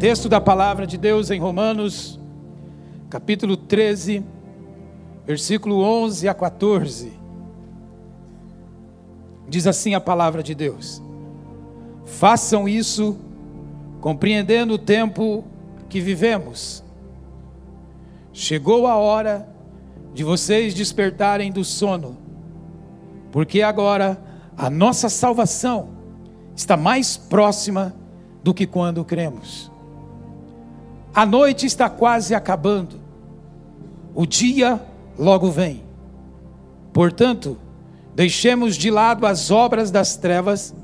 Texto da palavra de Deus em Romanos, capítulo 13, versículo 11 a 14. Diz assim a palavra de Deus: Façam isso compreendendo o tempo que vivemos. Chegou a hora de vocês despertarem do sono, porque agora a nossa salvação está mais próxima do que quando cremos. A noite está quase acabando, o dia logo vem. Portanto, deixemos de lado as obras das trevas,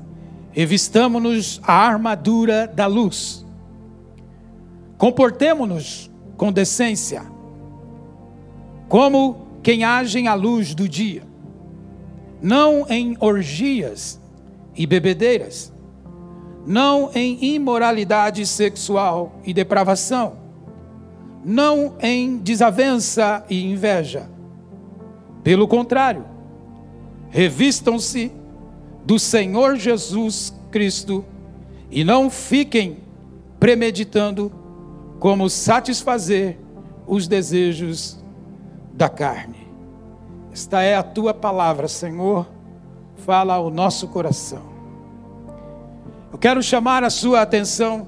revistamo-nos a armadura da luz. Comportemo-nos com decência, como quem age à luz do dia, não em orgias e bebedeiras, não em imoralidade sexual e depravação, não em desavença e inveja. Pelo contrário, revistam-se do Senhor Jesus Cristo e não fiquem premeditando como satisfazer os desejos da carne. Esta é a tua palavra, Senhor fala ao nosso coração. Eu quero chamar a sua atenção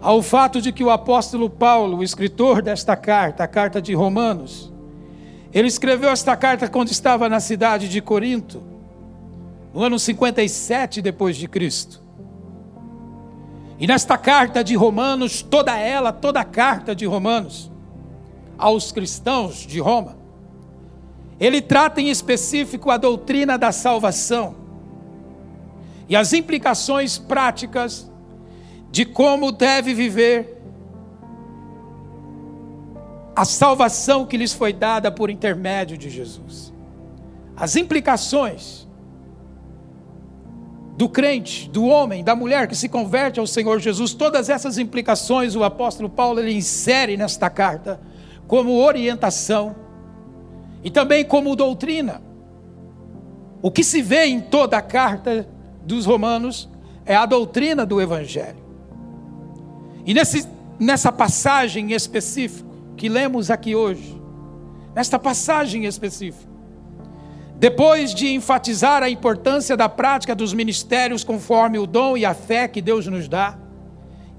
ao fato de que o apóstolo Paulo, o escritor desta carta, a carta de Romanos, ele escreveu esta carta quando estava na cidade de Corinto, no ano 57 depois de Cristo. E nesta carta de Romanos, toda ela, toda a carta de Romanos aos cristãos de Roma, ele trata em específico a doutrina da salvação e as implicações práticas de como deve viver a salvação que lhes foi dada por intermédio de Jesus. As implicações do crente, do homem, da mulher que se converte ao Senhor Jesus, todas essas implicações o apóstolo Paulo ele insere nesta carta como orientação e também como doutrina. O que se vê em toda a carta dos Romanos é a doutrina do Evangelho. E nesse, nessa passagem específica que lemos aqui hoje, nesta passagem específica, depois de enfatizar a importância da prática dos ministérios conforme o dom e a fé que Deus nos dá,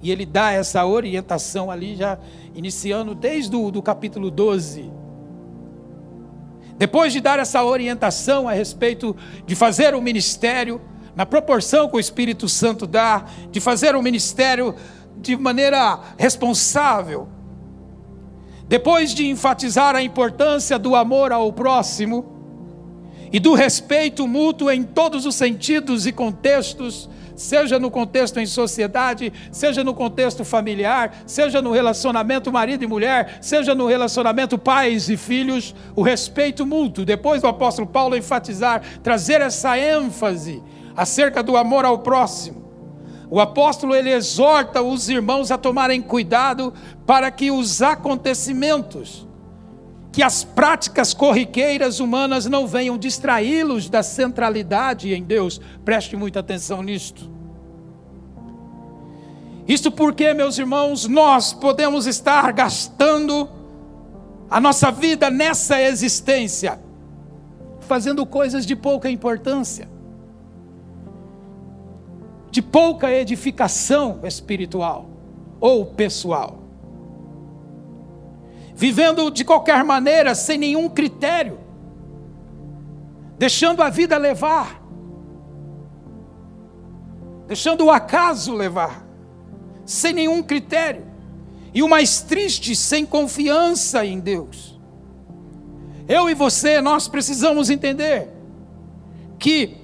e ele dá essa orientação ali, já iniciando desde o do capítulo 12 depois de dar essa orientação a respeito de fazer o ministério na proporção que o Espírito Santo dá, de fazer o ministério de maneira responsável, depois de enfatizar a importância do amor ao próximo e do respeito mútuo em todos os sentidos e contextos, seja no contexto em sociedade, seja no contexto familiar, seja no relacionamento marido e mulher, seja no relacionamento pais e filhos, o respeito mútuo. Depois do apóstolo Paulo enfatizar, trazer essa ênfase acerca do amor ao próximo. O apóstolo ele exorta os irmãos a tomarem cuidado para que os acontecimentos que as práticas corriqueiras humanas não venham distraí-los da centralidade em Deus. Preste muita atenção nisto. Isto porque, meus irmãos, nós podemos estar gastando a nossa vida nessa existência, fazendo coisas de pouca importância, de pouca edificação espiritual ou pessoal. Vivendo de qualquer maneira, sem nenhum critério, deixando a vida levar, deixando o acaso levar, sem nenhum critério, e o mais triste, sem confiança em Deus. Eu e você, nós precisamos entender que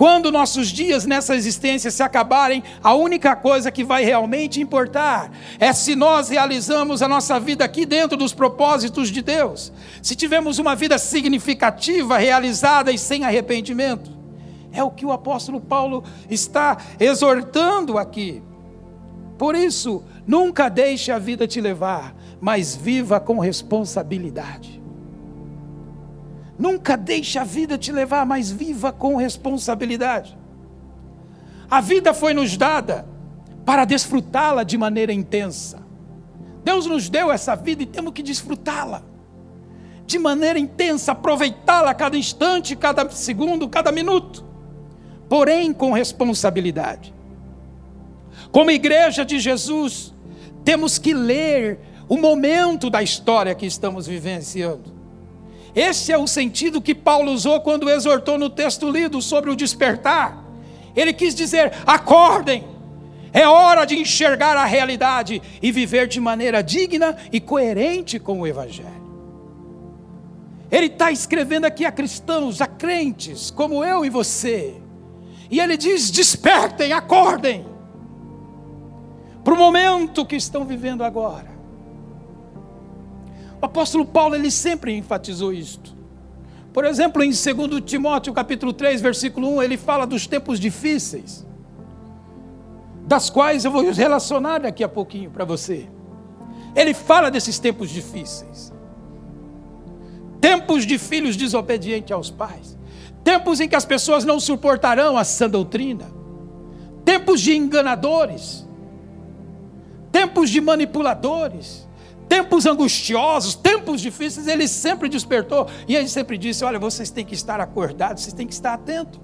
quando nossos dias nessa existência se acabarem, a única coisa que vai realmente importar é se nós realizamos a nossa vida aqui dentro dos propósitos de Deus, se tivemos uma vida significativa, realizada e sem arrependimento. É o que o apóstolo Paulo está exortando aqui. Por isso, nunca deixe a vida te levar, mas viva com responsabilidade. Nunca deixe a vida te levar, mas viva com responsabilidade. A vida foi nos dada para desfrutá-la de maneira intensa. Deus nos deu essa vida e temos que desfrutá-la de maneira intensa, aproveitá-la a cada instante, cada segundo, cada minuto, porém com responsabilidade. Como igreja de Jesus, temos que ler o momento da história que estamos vivenciando. Esse é o sentido que Paulo usou quando exortou no texto lido sobre o despertar. Ele quis dizer: acordem, é hora de enxergar a realidade e viver de maneira digna e coerente com o Evangelho. Ele está escrevendo aqui a cristãos, a crentes, como eu e você. E ele diz: despertem, acordem, para o momento que estão vivendo agora. O apóstolo Paulo, ele sempre enfatizou isto. Por exemplo, em 2 Timóteo capítulo 3, versículo 1, ele fala dos tempos difíceis, das quais eu vou relacionar daqui a pouquinho para você. Ele fala desses tempos difíceis. Tempos de filhos desobedientes aos pais, tempos em que as pessoas não suportarão a sã doutrina, tempos de enganadores, tempos de manipuladores, tempos angustiosos, tempos difíceis, ele sempre despertou e ele sempre disse: Olha, vocês têm que estar acordados, vocês têm que estar atentos.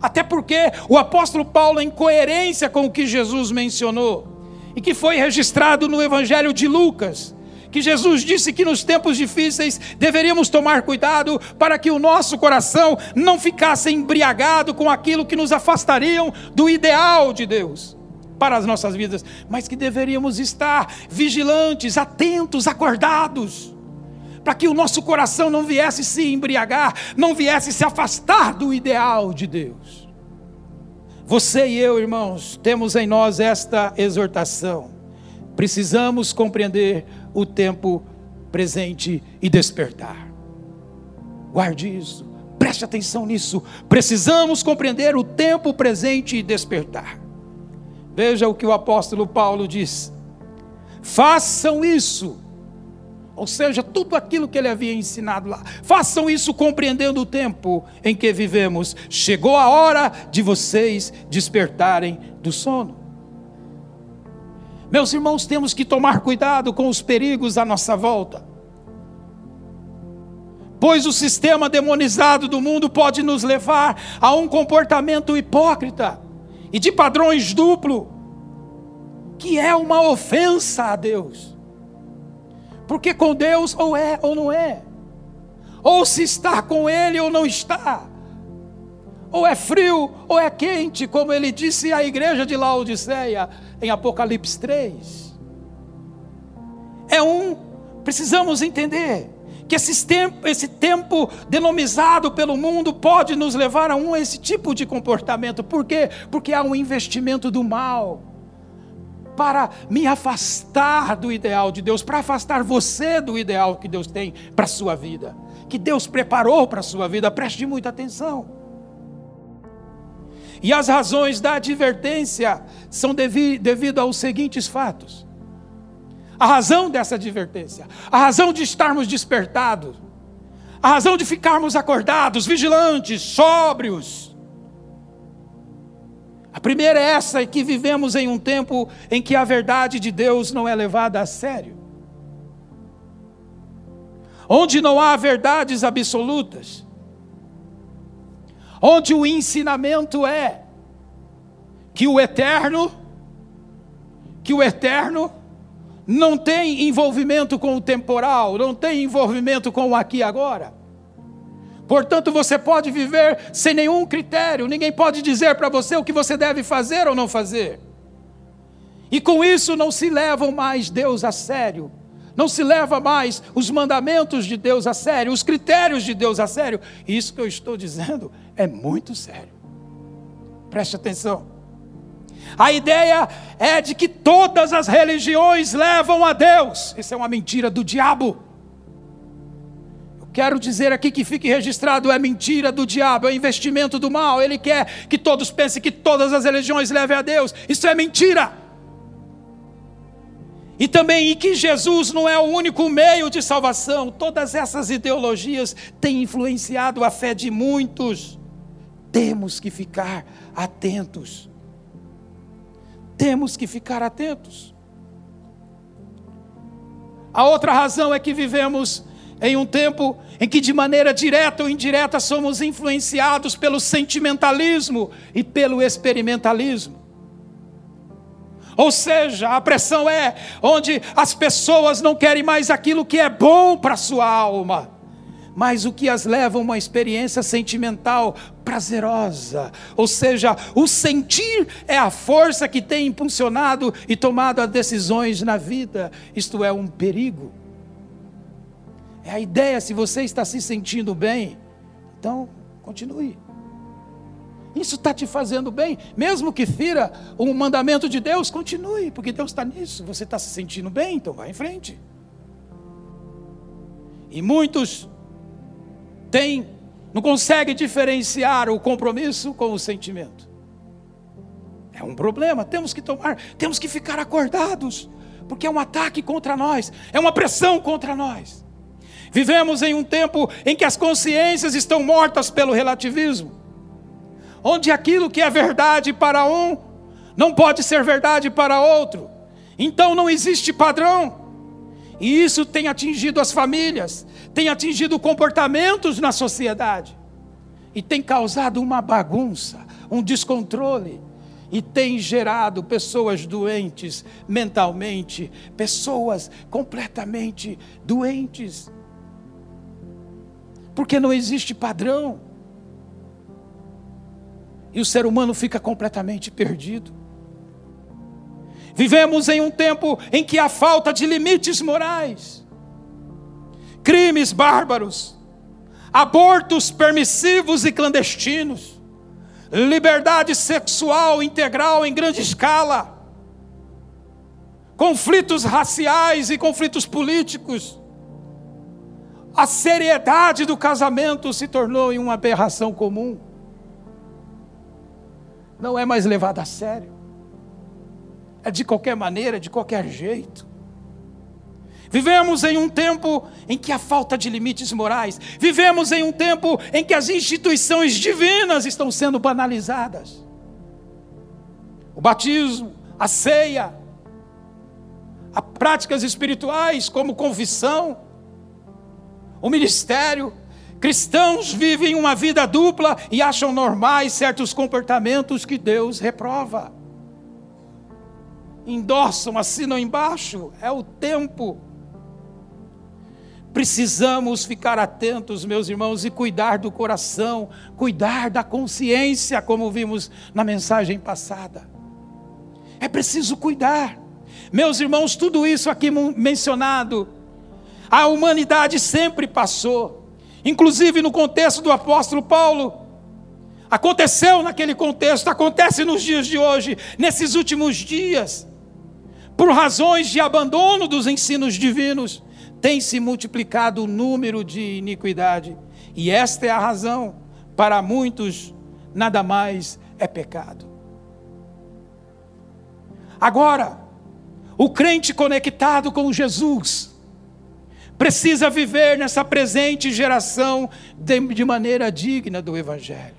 Até porque o apóstolo Paulo, em coerência com o que Jesus mencionou, e que foi registrado no Evangelho de Lucas, que Jesus disse que nos tempos difíceis deveríamos tomar cuidado para que o nosso coração não ficasse embriagado com aquilo que nos afastariam do ideal de Deus para as nossas vidas, mas que deveríamos estar vigilantes, atentos, acordados, para que o nosso coração não viesse se embriagar, não viesse se afastar do ideal de Deus. Você e eu, irmãos, temos em nós esta exortação. Precisamos compreender o tempo presente e despertar. Guarde isso, preste atenção nisso. Precisamos compreender o tempo presente e despertar. Veja o que o apóstolo Paulo diz: façam isso. Ou seja, tudo aquilo que ele havia ensinado lá. Façam isso compreendendo o tempo em que vivemos. Chegou a hora de vocês despertarem do sono. Meus irmãos, temos que tomar cuidado com os perigos à nossa volta. Pois o sistema demonizado do mundo pode nos levar a um comportamento hipócrita e de padrões duplo, que é uma ofensa a Deus. Porque com Deus ou é ou não é, ou se está com Ele ou não está, ou é frio ou é quente, como ele disse à igreja de Laodiceia em Apocalipse 3. É um, precisamos entender que esse tempo, esse tempo denomizado pelo mundo pode nos levar a um esse tipo de comportamento. Por quê? Porque há um investimento do mal para me afastar do ideal de Deus, para afastar você do ideal que Deus tem para a sua vida, que Deus preparou para a sua vida. Preste muita atenção. E as razões da advertência são devi devido aos seguintes fatos. A razão dessa advertência, a razão de estarmos despertados, a razão de ficarmos acordados, vigilantes, sóbrios. A primeira é essa, é que vivemos em um tempo em que a verdade de Deus não é levada a sério. Onde não há verdades absolutas onde o ensinamento é que o eterno, que o eterno não tem envolvimento com o temporal, não tem envolvimento com o aqui e agora. Portanto, você pode viver sem nenhum critério, ninguém pode dizer para você o que você deve fazer ou não fazer. E com isso não se levam mais Deus a sério, não se leva mais os mandamentos de Deus a sério, os critérios de Deus a sério. Isso que eu estou dizendo é muito sério. Preste atenção. A ideia é de que todas as religiões levam a Deus. Isso é uma mentira do diabo. Eu quero dizer aqui que fique registrado: é mentira do diabo, é investimento do mal. Ele quer que todos pensem que todas as religiões levem a Deus. Isso é mentira. E também e que Jesus não é o único meio de salvação. Todas essas ideologias têm influenciado a fé de muitos. Temos que ficar atentos. Temos que ficar atentos. A outra razão é que vivemos em um tempo em que, de maneira direta ou indireta, somos influenciados pelo sentimentalismo e pelo experimentalismo. Ou seja, a pressão é onde as pessoas não querem mais aquilo que é bom para a sua alma, mas o que as leva a uma experiência sentimental prazerosa. Ou seja, o sentir é a força que tem impulsionado e tomado as decisões na vida. Isto é um perigo. É a ideia, se você está se sentindo bem, então continue. Isso está te fazendo bem, mesmo que fira um mandamento de Deus, continue, porque Deus está nisso. Você está se sentindo bem, então vá em frente. E muitos têm, não conseguem diferenciar o compromisso com o sentimento. É um problema, temos que tomar, temos que ficar acordados, porque é um ataque contra nós, é uma pressão contra nós. Vivemos em um tempo em que as consciências estão mortas pelo relativismo, onde aquilo que é verdade para um não pode ser verdade para outro, então não existe padrão, e isso tem atingido as famílias, tem atingido comportamentos na sociedade, e tem causado uma bagunça, um descontrole, e tem gerado pessoas doentes mentalmente, pessoas completamente doentes porque não existe padrão. E o ser humano fica completamente perdido. Vivemos em um tempo em que há falta de limites morais, crimes bárbaros, abortos permissivos e clandestinos, liberdade sexual integral em grande escala, conflitos raciais e conflitos políticos, a seriedade do casamento se tornou em uma aberração comum. Não é mais levada a sério. É de qualquer maneira, de qualquer jeito. Vivemos em um tempo em que há falta de limites morais. Vivemos em um tempo em que as instituições divinas estão sendo banalizadas. O batismo, a ceia, as práticas espirituais como confissão, o ministério. Cristãos vivem uma vida dupla e acham normais certos comportamentos que Deus reprova. Endossam, assinam embaixo, é o tempo. Precisamos ficar atentos, meus irmãos, e cuidar do coração, cuidar da consciência, como vimos na mensagem passada. É preciso cuidar. Meus irmãos, tudo isso aqui mencionado a humanidade sempre passou, inclusive no contexto do apóstolo Paulo. Aconteceu naquele contexto, acontece nos dias de hoje, nesses últimos dias. Por razões de abandono dos ensinos divinos, tem se multiplicado o número de iniquidade. E esta é a razão, para muitos, nada mais é pecado. Agora, o crente conectado com Jesus, precisa viver nessa presente geração de, maneira digna do Evangelho.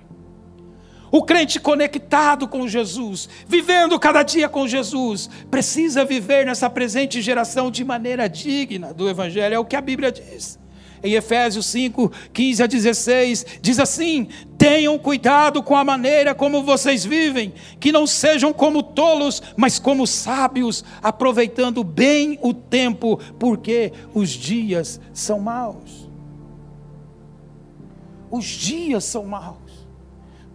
O crente conectado com Jesus, vivendo cada dia com Jesus, precisa viver nessa presente geração de maneira digna do Evangelho, é o que a Bíblia diz. Em Efésios 5, 15 a 16, diz assim: Tenham cuidado com a maneira como vocês vivem, que não sejam como tolos, mas como sábios, aproveitando bem o tempo, porque os dias são maus. Os dias são maus.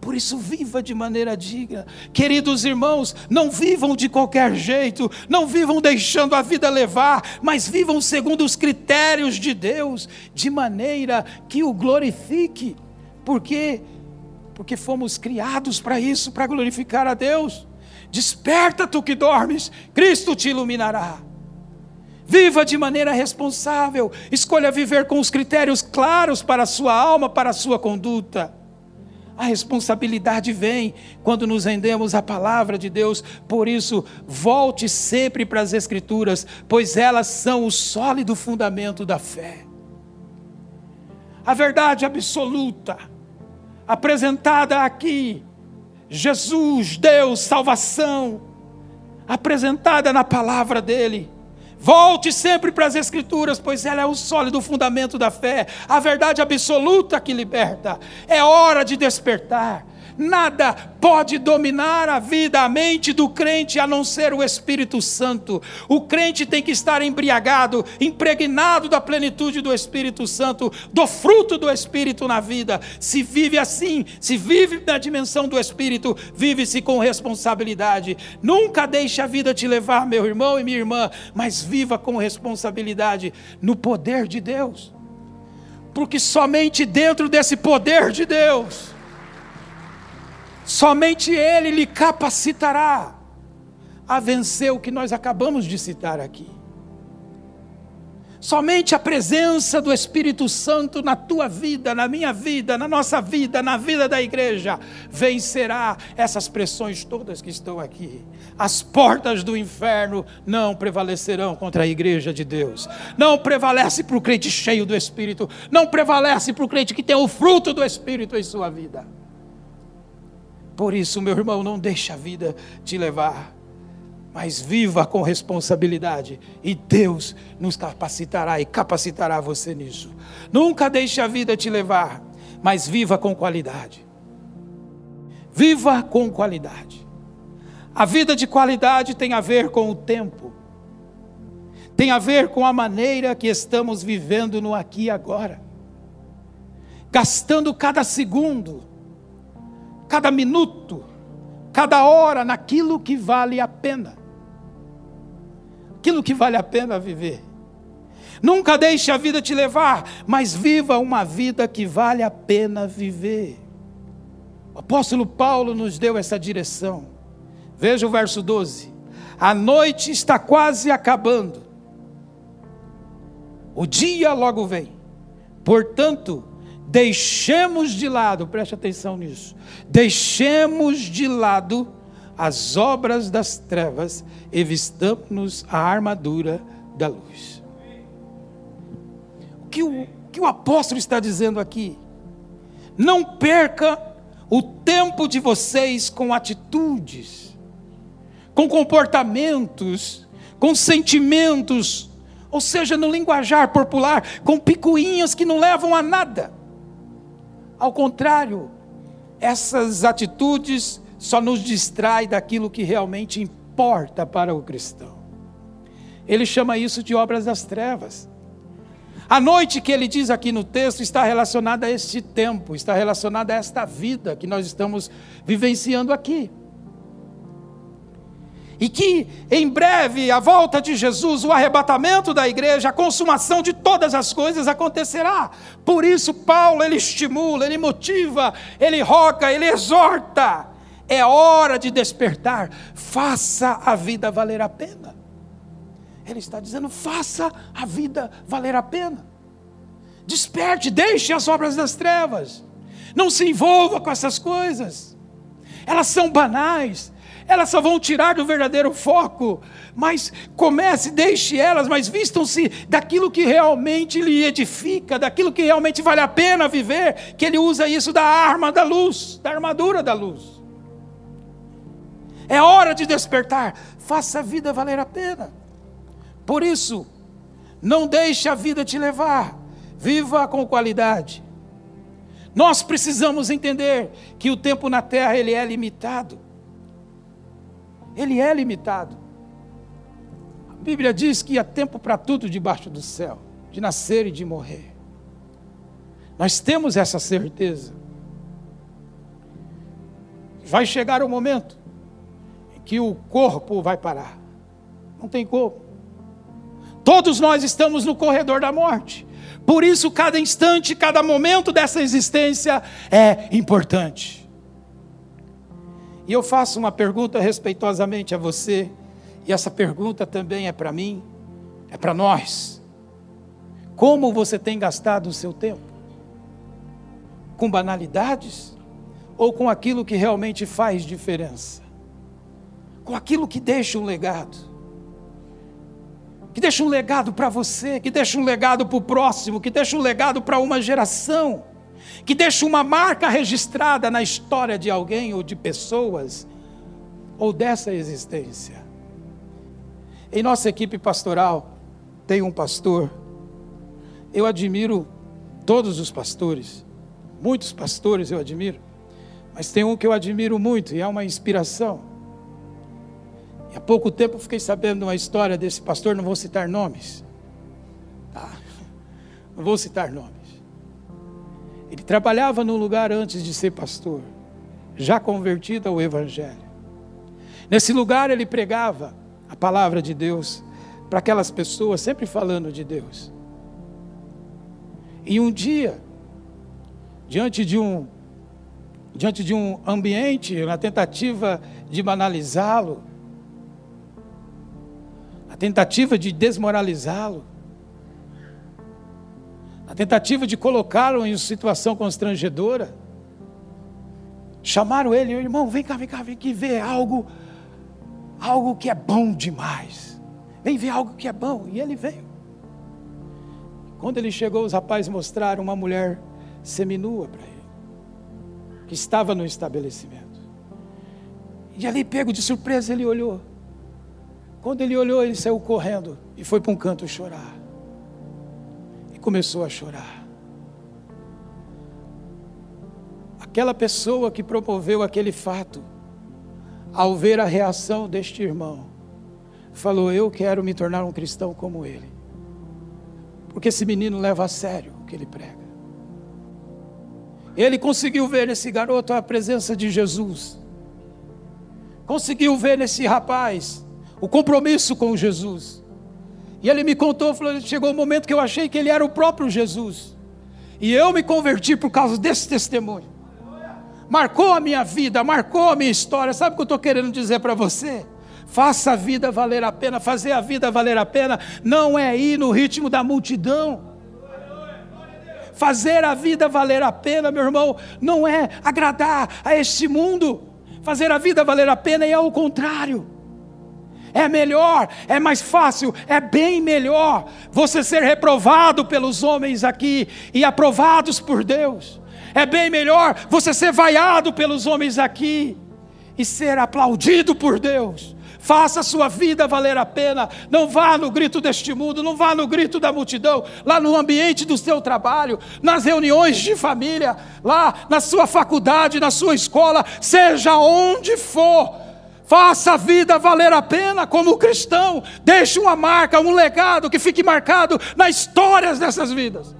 Por isso, viva de maneira digna. Queridos irmãos, não vivam de qualquer jeito, não vivam deixando a vida levar, mas vivam segundo os critérios de Deus, de maneira que o glorifique. Por quê? Porque fomos criados para isso, para glorificar a Deus. Desperta tu que dormes, Cristo te iluminará. Viva de maneira responsável, escolha viver com os critérios claros para a sua alma, para a sua conduta. A responsabilidade vem quando nos rendemos à palavra de Deus, por isso, volte sempre para as Escrituras, pois elas são o sólido fundamento da fé. A verdade absoluta, apresentada aqui, Jesus, Deus, salvação, apresentada na palavra dele. Volte sempre para as Escrituras, pois ela é o sólido fundamento da fé, a verdade absoluta que liberta. É hora de despertar. Nada pode dominar a vida, a mente do crente a não ser o Espírito Santo. O crente tem que estar embriagado, impregnado da plenitude do Espírito Santo, do fruto do Espírito na vida. Se vive assim, se vive na dimensão do Espírito, vive-se com responsabilidade. Nunca deixe a vida te levar, meu irmão e minha irmã, mas viva com responsabilidade no poder de Deus. Porque somente dentro desse poder de Deus, Somente Ele lhe capacitará a vencer o que nós acabamos de citar aqui. Somente a presença do Espírito Santo na tua vida, na minha vida, na nossa vida, na vida da igreja, vencerá essas pressões todas que estão aqui. As portas do inferno não prevalecerão contra a igreja de Deus. Não prevalece para o crente cheio do Espírito. Não prevalece para o crente que tem o fruto do Espírito em sua vida. Por isso, meu irmão, não deixe a vida te levar, mas viva com responsabilidade, e Deus nos capacitará e capacitará você nisso. Nunca deixe a vida te levar, mas viva com qualidade. Viva com qualidade. A vida de qualidade tem a ver com o tempo, tem a ver com a maneira que estamos vivendo no aqui e agora, gastando cada segundo cada minuto, cada hora naquilo que vale a pena. Aquilo que vale a pena viver. Nunca deixe a vida te levar, mas viva uma vida que vale a pena viver. O apóstolo Paulo nos deu essa direção. Veja o verso 12. A noite está quase acabando. O dia logo vem. Portanto, deixemos de lado, preste atenção nisso, deixemos de lado as obras das trevas e vistamos a armadura da luz. O que o, que o apóstolo está dizendo aqui? Não perca o tempo de vocês com atitudes, com comportamentos, com sentimentos, ou seja, no linguajar popular, com picuinhas que não levam a nada. Ao contrário, essas atitudes só nos distrai daquilo que realmente importa para o cristão. Ele chama isso de obras das trevas. A noite que ele diz aqui no texto está relacionada a este tempo, está relacionada a esta vida que nós estamos vivenciando aqui e que em breve a volta de Jesus, o arrebatamento da igreja, a consumação de todas as coisas acontecerá. Por isso Paulo ele estimula, ele motiva, ele roga, ele exorta. É hora de despertar. Faça a vida valer a pena. Ele está dizendo: faça a vida valer a pena. Desperte, deixe as obras das trevas. Não se envolva com essas coisas. Elas são banais, elas só vão tirar do verdadeiro foco. Mas comece, deixe elas, mas vistam-se daquilo que realmente lhe edifica, daquilo que realmente vale a pena viver, que ele usa isso da arma da luz, da armadura da luz. É hora de despertar, faça a vida valer a pena. Por isso, não deixe a vida te levar, viva com qualidade. Nós precisamos entender que o tempo na terra ele é limitado ele é limitado. A Bíblia diz que há tempo para tudo debaixo do céu, de nascer e de morrer. Nós temos essa certeza. Vai chegar o momento em que o corpo vai parar. Não tem como. Todos nós estamos no corredor da morte. Por isso, cada instante, cada momento dessa existência é importante. E eu faço uma pergunta respeitosamente a você, e essa pergunta também é para mim, é para nós. Como você tem gastado o seu tempo? Com banalidades? Ou com aquilo que realmente faz diferença? Com aquilo que deixa um legado? Que deixa um legado para você, que deixa um legado para o próximo, que deixa um legado para uma geração que deixa uma marca registrada na história de alguém ou de pessoas ou dessa existência. Em nossa equipe pastoral, tem um pastor. Eu admiro todos os pastores, muitos pastores eu admiro, mas tem um que eu admiro muito e é uma inspiração. E há pouco tempo fiquei sabendo uma história desse pastor, não vou citar nomes. Tá? Não vou citar nomes. Ele trabalhava num lugar antes de ser pastor, já convertido ao Evangelho. Nesse lugar ele pregava a palavra de Deus para aquelas pessoas, sempre falando de Deus. E um dia, diante de um diante de um ambiente, na tentativa de banalizá-lo, a tentativa de desmoralizá-lo, a tentativa de colocá-lo em situação constrangedora, chamaram ele, irmão, vem cá, vem cá, vem aqui ver algo, algo que é bom demais. Vem ver algo que é bom. E ele veio. Quando ele chegou, os rapazes mostraram uma mulher seminua para ele, que estava no estabelecimento. E ali, pego de surpresa, ele olhou. Quando ele olhou, ele saiu correndo e foi para um canto chorar. Começou a chorar. Aquela pessoa que promoveu aquele fato, ao ver a reação deste irmão, falou: Eu quero me tornar um cristão como ele. Porque esse menino leva a sério o que ele prega. Ele conseguiu ver nesse garoto a presença de Jesus. Conseguiu ver nesse rapaz o compromisso com Jesus. E ele me contou, falou, chegou um momento que eu achei que ele era o próprio Jesus. E eu me converti por causa desse testemunho. Marcou a minha vida, marcou a minha história. Sabe o que eu estou querendo dizer para você? Faça a vida valer a pena. Fazer a vida valer a pena não é ir no ritmo da multidão. Fazer a vida valer a pena, meu irmão, não é agradar a este mundo. Fazer a vida valer a pena é ao contrário. É melhor, é mais fácil, é bem melhor você ser reprovado pelos homens aqui e aprovados por Deus. É bem melhor você ser vaiado pelos homens aqui e ser aplaudido por Deus Faça a sua vida valer a pena. Não vá no grito deste mundo, não vá no grito da multidão, lá no ambiente do seu trabalho, nas reuniões de família, lá na sua faculdade, na sua escola, seja onde for. Faça a vida valer a pena como cristão. Deixe uma marca, um legado que fique marcado nas histórias dessas vidas.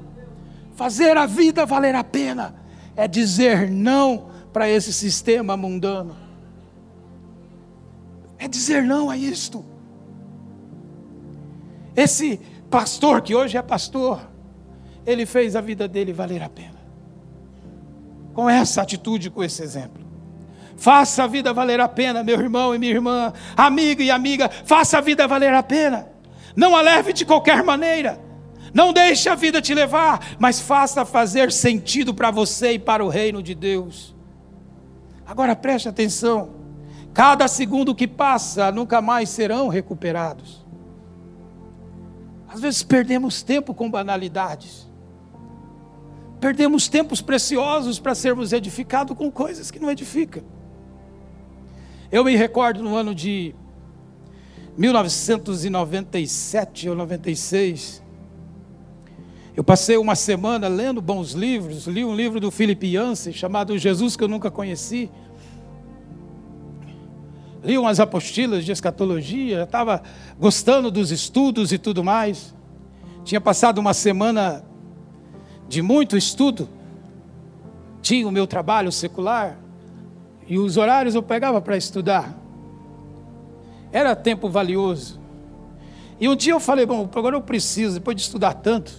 Fazer a vida valer a pena é dizer não para esse sistema mundano é dizer não a isto. Esse pastor, que hoje é pastor, ele fez a vida dele valer a pena. Com essa atitude, com esse exemplo. Faça a vida valer a pena, meu irmão e minha irmã, amigo e amiga, faça a vida valer a pena. Não a leve de qualquer maneira. Não deixe a vida te levar, mas faça fazer sentido para você e para o reino de Deus. Agora preste atenção. Cada segundo que passa, nunca mais serão recuperados. Às vezes perdemos tempo com banalidades. Perdemos tempos preciosos para sermos edificados com coisas que não edificam. Eu me recordo no ano de 1997 ou 96. Eu passei uma semana lendo bons livros, li um livro do Philip Yancey chamado Jesus que eu nunca conheci li umas apostilas de escatologia, estava gostando dos estudos e tudo mais. Tinha passado uma semana de muito estudo. Tinha o meu trabalho secular e os horários eu pegava para estudar. Era tempo valioso. E um dia eu falei: bom, agora eu preciso, depois de estudar tanto,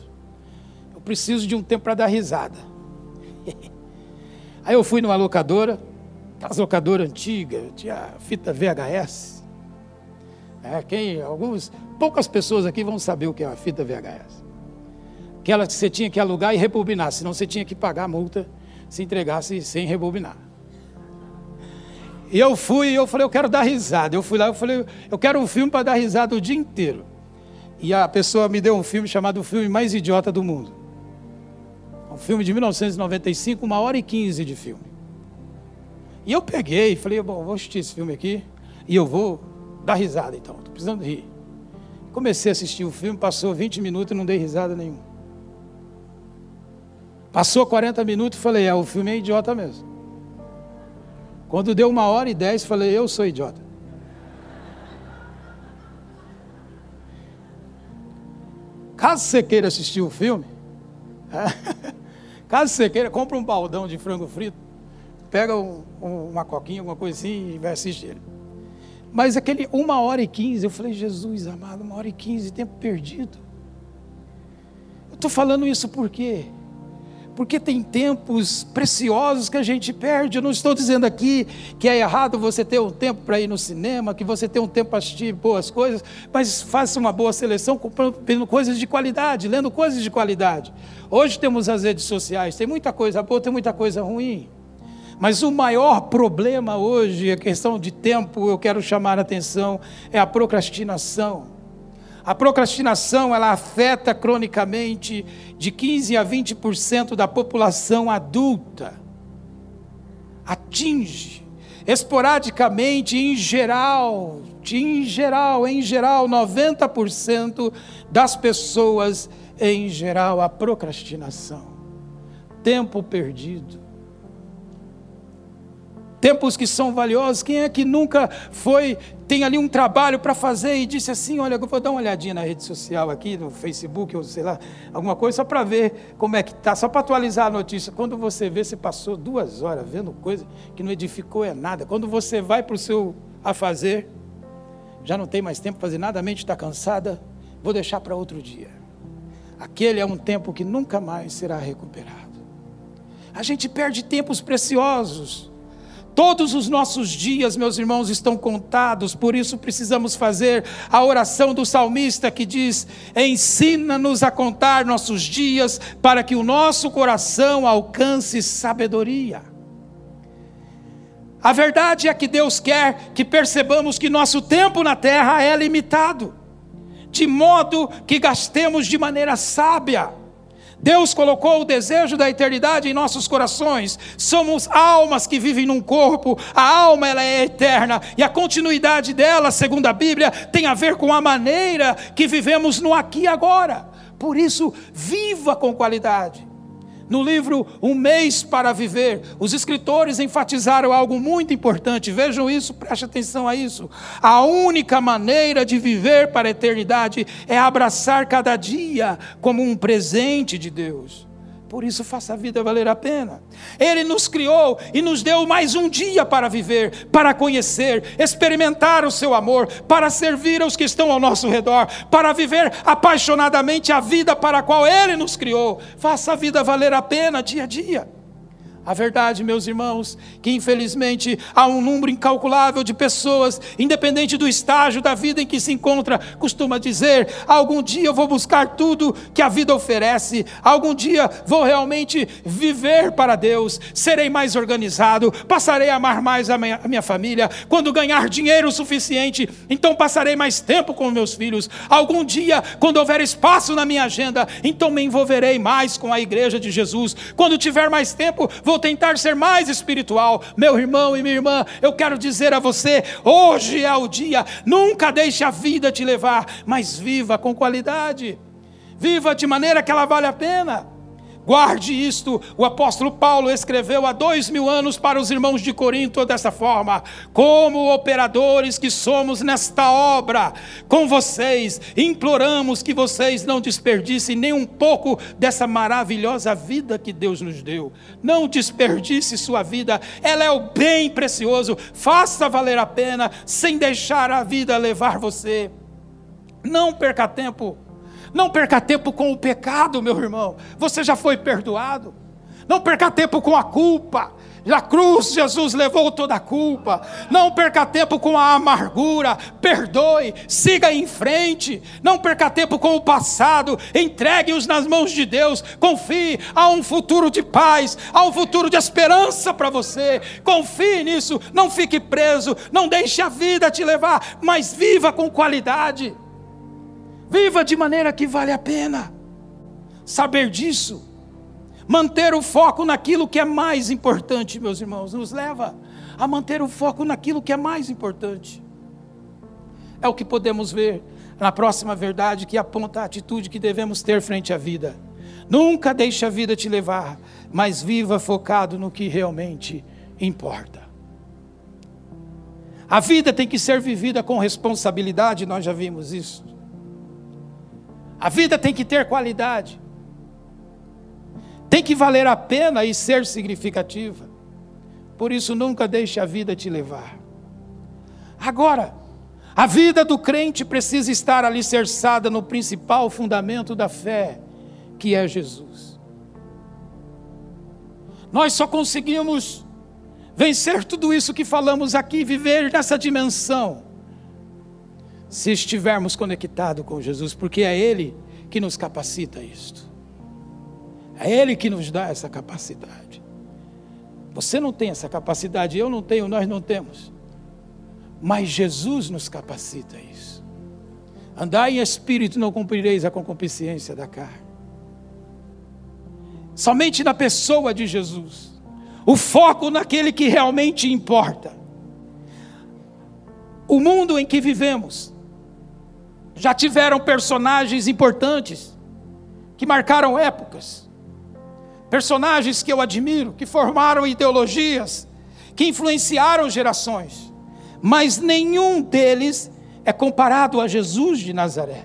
eu preciso de um tempo para dar risada. Aí eu fui numa locadora Aquelas locadoras antigas, tinha fita VHS. É, quem, alguns, poucas pessoas aqui vão saber o que é a fita VHS. Aquela que você tinha que alugar e rebobinar, senão você tinha que pagar a multa se entregasse sem rebobinar. E eu fui, eu falei, eu quero dar risada. Eu fui lá, eu falei, eu quero um filme para dar risada o dia inteiro. E a pessoa me deu um filme chamado O Filme Mais Idiota do Mundo. Um filme de 1995, uma hora e quinze de filme. E eu peguei e falei, bom, vou assistir esse filme aqui e eu vou dar risada então, estou precisando rir. Comecei a assistir o filme, passou 20 minutos e não dei risada nenhuma. Passou 40 minutos e falei, é, o filme é idiota mesmo. Quando deu uma hora e dez, falei, eu sou idiota. Caso você queira assistir o filme, caso você queira, compra um baldão de frango frito, pega um, um, uma coquinha, alguma coisa assim e vai assistir ele. Mas aquele uma hora e quinze, eu falei, Jesus amado, uma hora e quinze, tempo perdido. Eu estou falando isso por quê? Porque tem tempos preciosos que a gente perde. Eu não estou dizendo aqui que é errado você ter um tempo para ir no cinema, que você ter um tempo para assistir boas coisas, mas faça uma boa seleção comprando coisas de qualidade, lendo coisas de qualidade. Hoje temos as redes sociais, tem muita coisa boa, tem muita coisa ruim. Mas o maior problema hoje, a questão de tempo, eu quero chamar a atenção, é a procrastinação. A procrastinação, ela afeta cronicamente de 15 a 20% da população adulta. Atinge esporadicamente, em geral, em geral, em geral, 90% das pessoas, em geral, a procrastinação. Tempo perdido tempos que são valiosos. Quem é que nunca foi, tem ali um trabalho para fazer e disse assim: Olha, eu vou dar uma olhadinha na rede social aqui, no Facebook, ou sei lá, alguma coisa, só para ver como é que está, só para atualizar a notícia. Quando você vê, você passou duas horas vendo coisa que não edificou é nada. Quando você vai para o seu a fazer, já não tem mais tempo para fazer nada, a mente está cansada, vou deixar para outro dia. Aquele é um tempo que nunca mais será recuperado. A gente perde tempos preciosos Todos os nossos dias, meus irmãos, estão contados, por isso precisamos fazer a oração do salmista que diz: Ensina-nos a contar nossos dias, para que o nosso coração alcance sabedoria. A verdade é que Deus quer que percebamos que nosso tempo na terra é limitado, de modo que gastemos de maneira sábia Deus colocou o desejo da eternidade em nossos corações. Somos almas que vivem num corpo. A alma ela é eterna e a continuidade dela, segundo a Bíblia, tem a ver com a maneira que vivemos no aqui e agora. Por isso, viva com qualidade. No livro Um Mês para Viver, os escritores enfatizaram algo muito importante. Vejam isso, preste atenção a isso. A única maneira de viver para a eternidade é abraçar cada dia como um presente de Deus. Por isso, faça a vida valer a pena. Ele nos criou e nos deu mais um dia para viver, para conhecer, experimentar o seu amor, para servir aos que estão ao nosso redor, para viver apaixonadamente a vida para a qual Ele nos criou. Faça a vida valer a pena dia a dia. A verdade, meus irmãos, que infelizmente há um número incalculável de pessoas, independente do estágio da vida em que se encontra, costuma dizer: algum dia eu vou buscar tudo que a vida oferece, algum dia vou realmente viver para Deus, serei mais organizado, passarei a amar mais a minha, a minha família, quando ganhar dinheiro suficiente, então passarei mais tempo com meus filhos. Algum dia, quando houver espaço na minha agenda, então me envolverei mais com a igreja de Jesus. Quando tiver mais tempo, vou vou tentar ser mais espiritual. Meu irmão e minha irmã, eu quero dizer a você: hoje é o dia, nunca deixe a vida te levar, mas viva com qualidade, viva de maneira que ela vale a pena. Guarde isto, o apóstolo Paulo escreveu há dois mil anos para os irmãos de Corinto dessa forma: como operadores que somos nesta obra, com vocês, imploramos que vocês não desperdicem nem um pouco dessa maravilhosa vida que Deus nos deu. Não desperdice sua vida, ela é o bem precioso, faça valer a pena, sem deixar a vida levar você. Não perca tempo não perca tempo com o pecado, meu irmão. Você já foi perdoado. Não perca tempo com a culpa. Na cruz, Jesus levou toda a culpa. Não perca tempo com a amargura. Perdoe, siga em frente. Não perca tempo com o passado. Entregue-os nas mãos de Deus. Confie. Há um futuro de paz. Há um futuro de esperança para você. Confie nisso. Não fique preso. Não deixe a vida te levar. Mas viva com qualidade. Viva de maneira que vale a pena. Saber disso, manter o foco naquilo que é mais importante, meus irmãos, nos leva a manter o foco naquilo que é mais importante. É o que podemos ver na próxima verdade que aponta a atitude que devemos ter frente à vida. Nunca deixe a vida te levar, mas viva focado no que realmente importa. A vida tem que ser vivida com responsabilidade, nós já vimos isso. A vida tem que ter qualidade. Tem que valer a pena e ser significativa. Por isso, nunca deixe a vida te levar. Agora, a vida do crente precisa estar alicerçada no principal fundamento da fé, que é Jesus. Nós só conseguimos vencer tudo isso que falamos aqui, viver nessa dimensão, se estivermos conectados com Jesus, porque é Ele que nos capacita isto. É Ele que nos dá essa capacidade. Você não tem essa capacidade, eu não tenho, nós não temos. Mas Jesus nos capacita isso. Andar em espírito não cumprireis a concupiscência da carne. Somente na pessoa de Jesus. O foco naquele que realmente importa. O mundo em que vivemos já tiveram personagens importantes que marcaram épocas. Personagens que eu admiro, que formaram ideologias, que influenciaram gerações mas nenhum deles é comparado a Jesus de Nazaré.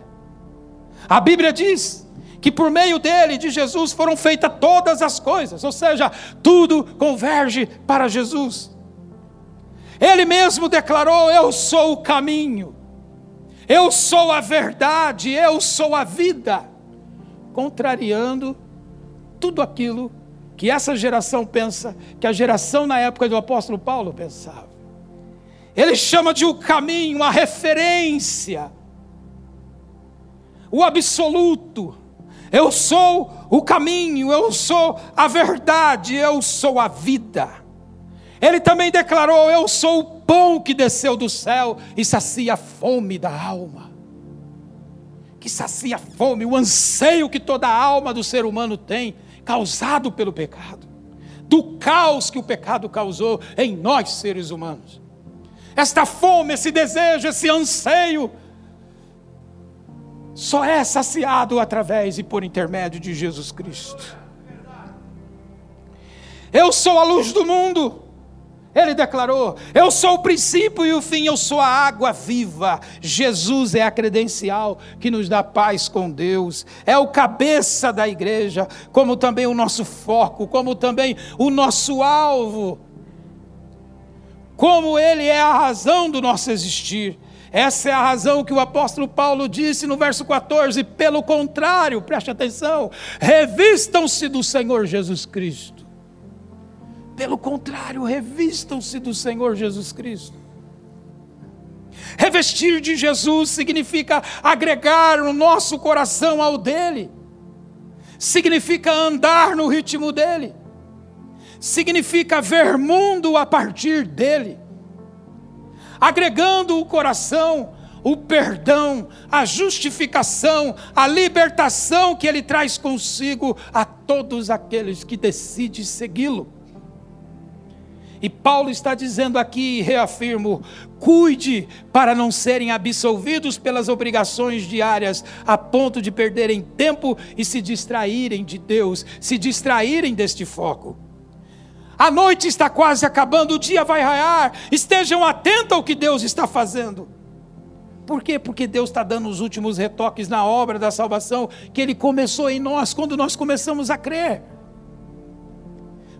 A Bíblia diz que por meio dele, de Jesus, foram feitas todas as coisas, ou seja, tudo converge para Jesus. Ele mesmo declarou: Eu sou o caminho, eu sou a verdade, eu sou a vida, contrariando tudo aquilo que essa geração pensa, que a geração na época do apóstolo Paulo pensava. Ele chama de o caminho, a referência, o absoluto. Eu sou o caminho, eu sou a verdade, eu sou a vida. Ele também declarou: Eu sou o pão que desceu do céu e sacia a fome da alma. Que sacia a fome, o anseio que toda a alma do ser humano tem, causado pelo pecado, do caos que o pecado causou em nós seres humanos esta fome, esse desejo, esse anseio, só é saciado através e por intermédio de Jesus Cristo. Eu sou a luz do mundo. Ele declarou: Eu sou o princípio e o fim, eu sou a água viva. Jesus é a credencial que nos dá paz com Deus, é o cabeça da igreja, como também o nosso foco, como também o nosso alvo como Ele é a razão do nosso existir. Essa é a razão que o apóstolo Paulo disse no verso 14: pelo contrário, preste atenção, revistam-se do Senhor Jesus Cristo. Pelo contrário, revistam-se do Senhor Jesus Cristo. Revestir de Jesus significa agregar o nosso coração ao dele, significa andar no ritmo dele significa ver mundo a partir dele, agregando o coração, o perdão, a justificação, a libertação que ele traz consigo a todos aqueles que decidem segui-lo. E Paulo está dizendo aqui, reafirmo: cuide para não serem absolvidos pelas obrigações diárias, a ponto de perderem tempo e se distraírem de Deus, se distraírem deste foco. A noite está quase acabando, o dia vai raiar. Estejam atentos ao que Deus está fazendo. Por quê? Porque Deus está dando os últimos retoques na obra da salvação que Ele começou em nós quando nós começamos a crer.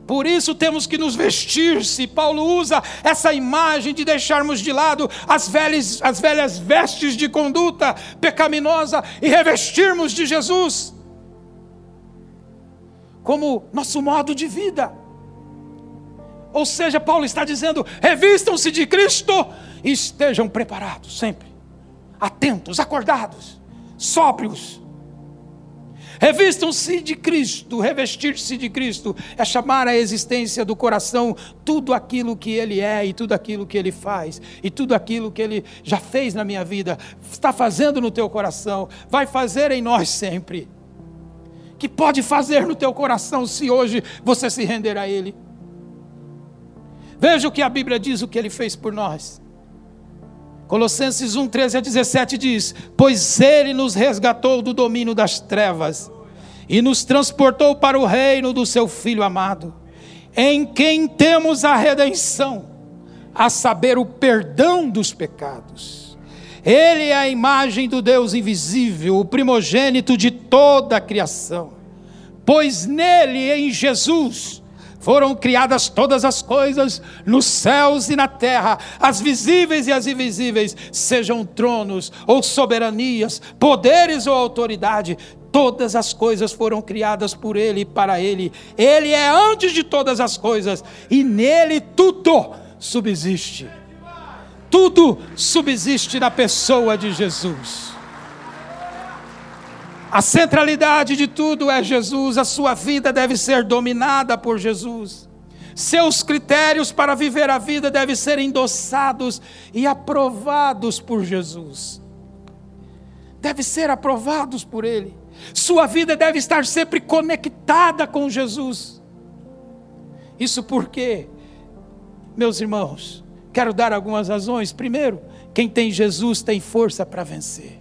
Por isso temos que nos vestir-se. Paulo usa essa imagem de deixarmos de lado as velhas, as velhas vestes de conduta pecaminosa e revestirmos de Jesus como nosso modo de vida. Ou seja, Paulo está dizendo: revistam-se de Cristo e estejam preparados sempre, atentos, acordados, sóbrios. Revistam-se de Cristo, revestir-se de Cristo é chamar a existência do coração tudo aquilo que Ele é e tudo aquilo que Ele faz e tudo aquilo que Ele já fez na minha vida, está fazendo no teu coração, vai fazer em nós sempre. Que pode fazer no teu coração se hoje você se render a Ele. Veja o que a Bíblia diz, o que ele fez por nós. Colossenses 1, 13 a 17 diz: Pois ele nos resgatou do domínio das trevas e nos transportou para o reino do seu Filho amado, em quem temos a redenção, a saber, o perdão dos pecados. Ele é a imagem do Deus invisível, o primogênito de toda a criação, pois nele, em Jesus, foram criadas todas as coisas nos céus e na terra, as visíveis e as invisíveis, sejam tronos ou soberanias, poderes ou autoridade, todas as coisas foram criadas por Ele e para Ele. Ele é antes de todas as coisas e nele tudo subsiste. Tudo subsiste na pessoa de Jesus. A centralidade de tudo é Jesus, a sua vida deve ser dominada por Jesus. Seus critérios para viver a vida devem ser endossados e aprovados por Jesus. Deve ser aprovados por Ele. Sua vida deve estar sempre conectada com Jesus. Isso porque, meus irmãos, quero dar algumas razões. Primeiro, quem tem Jesus tem força para vencer.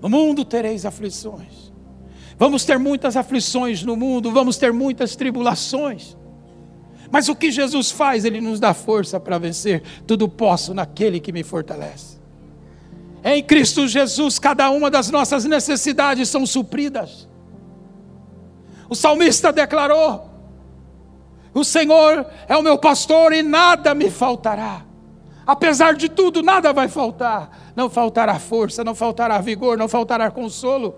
No mundo tereis aflições. Vamos ter muitas aflições no mundo, vamos ter muitas tribulações. Mas o que Jesus faz? Ele nos dá força para vencer. Tudo posso naquele que me fortalece. Em Cristo Jesus, cada uma das nossas necessidades são supridas. O salmista declarou: O Senhor é o meu pastor e nada me faltará. Apesar de tudo, nada vai faltar. Não faltará força, não faltará vigor, não faltará consolo.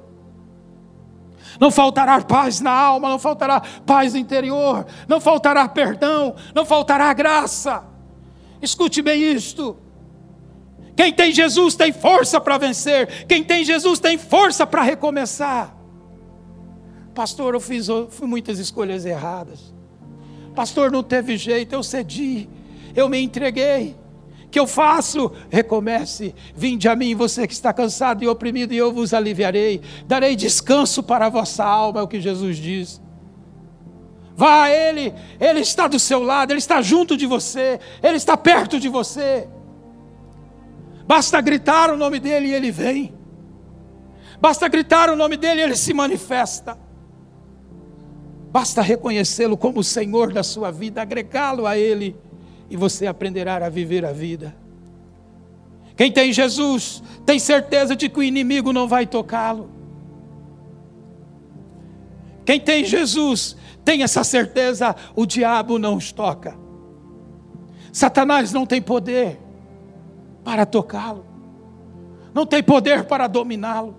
Não faltará paz na alma, não faltará paz interior, não faltará perdão, não faltará graça. Escute bem isto. Quem tem Jesus tem força para vencer. Quem tem Jesus tem força para recomeçar. Pastor, eu fiz fui muitas escolhas erradas. Pastor, não teve jeito, eu cedi, eu me entreguei que eu faço? Recomece. Vinde a mim, você que está cansado e oprimido, e eu vos aliviarei. Darei descanso para a vossa alma, é o que Jesus diz. Vá a Ele, Ele está do seu lado, Ele está junto de você, Ele está perto de você. Basta gritar o nome dEle e Ele vem. Basta gritar o nome dEle e Ele se manifesta. Basta reconhecê-lo como o Senhor da sua vida, agregá-lo a Ele e você aprenderá a viver a vida. Quem tem Jesus tem certeza de que o inimigo não vai tocá-lo. Quem tem Jesus tem essa certeza, o diabo não os toca. Satanás não tem poder para tocá-lo, não tem poder para dominá-lo.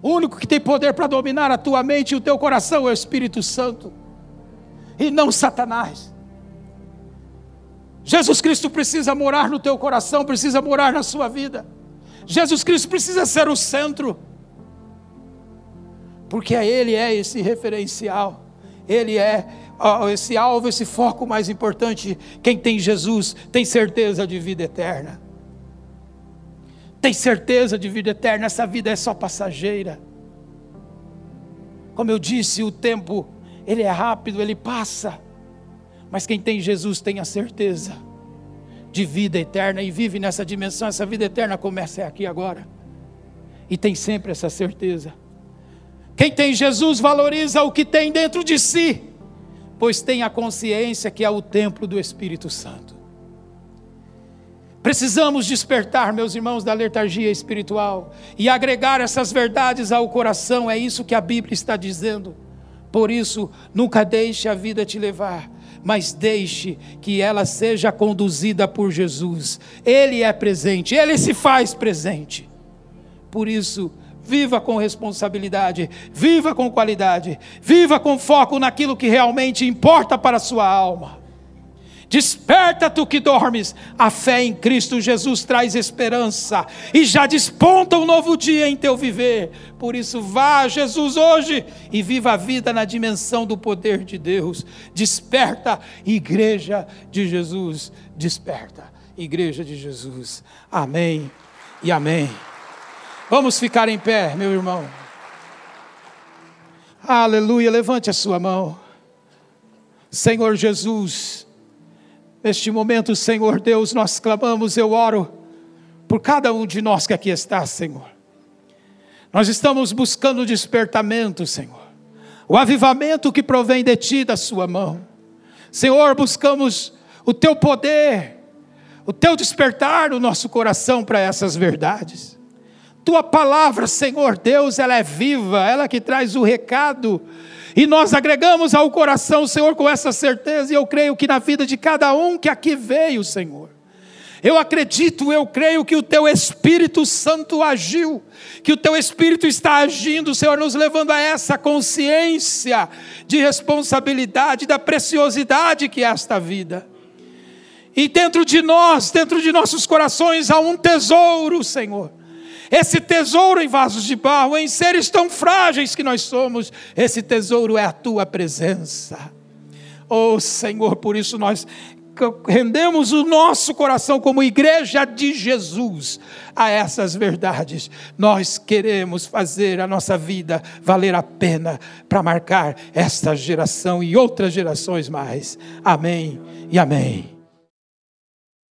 O único que tem poder para dominar a tua mente e o teu coração é o Espírito Santo, e não Satanás. Jesus Cristo precisa morar no teu coração, precisa morar na sua vida. Jesus Cristo precisa ser o centro. Porque Ele é esse referencial, Ele é esse alvo, esse foco mais importante. Quem tem Jesus tem certeza de vida eterna. Tem certeza de vida eterna, essa vida é só passageira. Como eu disse, o tempo, ele é rápido, ele passa. Mas quem tem Jesus tem a certeza de vida eterna e vive nessa dimensão. Essa vida eterna começa aqui agora. E tem sempre essa certeza. Quem tem Jesus valoriza o que tem dentro de si, pois tem a consciência que é o templo do Espírito Santo. Precisamos despertar, meus irmãos, da letargia espiritual e agregar essas verdades ao coração, é isso que a Bíblia está dizendo. Por isso, nunca deixe a vida te levar mas deixe que ela seja conduzida por Jesus. Ele é presente, ele se faz presente. Por isso, viva com responsabilidade, viva com qualidade, viva com foco naquilo que realmente importa para a sua alma. Desperta tu que dormes, a fé em Cristo Jesus traz esperança e já desponta um novo dia em teu viver. Por isso, vá Jesus hoje e viva a vida na dimensão do poder de Deus. Desperta, Igreja de Jesus, desperta, Igreja de Jesus. Amém e amém. Vamos ficar em pé, meu irmão. Aleluia, levante a sua mão. Senhor Jesus, Neste momento, Senhor Deus, nós clamamos, eu oro por cada um de nós que aqui está, Senhor. Nós estamos buscando despertamento, Senhor. O avivamento que provém de Ti, da Sua mão. Senhor, buscamos o Teu poder, o Teu despertar no nosso coração para essas verdades. Tua palavra, Senhor Deus, ela é viva, ela que traz o recado e nós agregamos ao coração, Senhor, com essa certeza, e eu creio que na vida de cada um que aqui veio, Senhor. Eu acredito, eu creio que o Teu Espírito Santo agiu, que o Teu Espírito está agindo, Senhor, nos levando a essa consciência de responsabilidade, da preciosidade que é esta vida. E dentro de nós, dentro de nossos corações, há um tesouro, Senhor esse tesouro em vasos de barro, em seres tão frágeis que nós somos, esse tesouro é a tua presença. Oh Senhor, por isso nós rendemos o nosso coração como igreja de Jesus a essas verdades. Nós queremos fazer a nossa vida valer a pena para marcar esta geração e outras gerações mais. Amém e amém.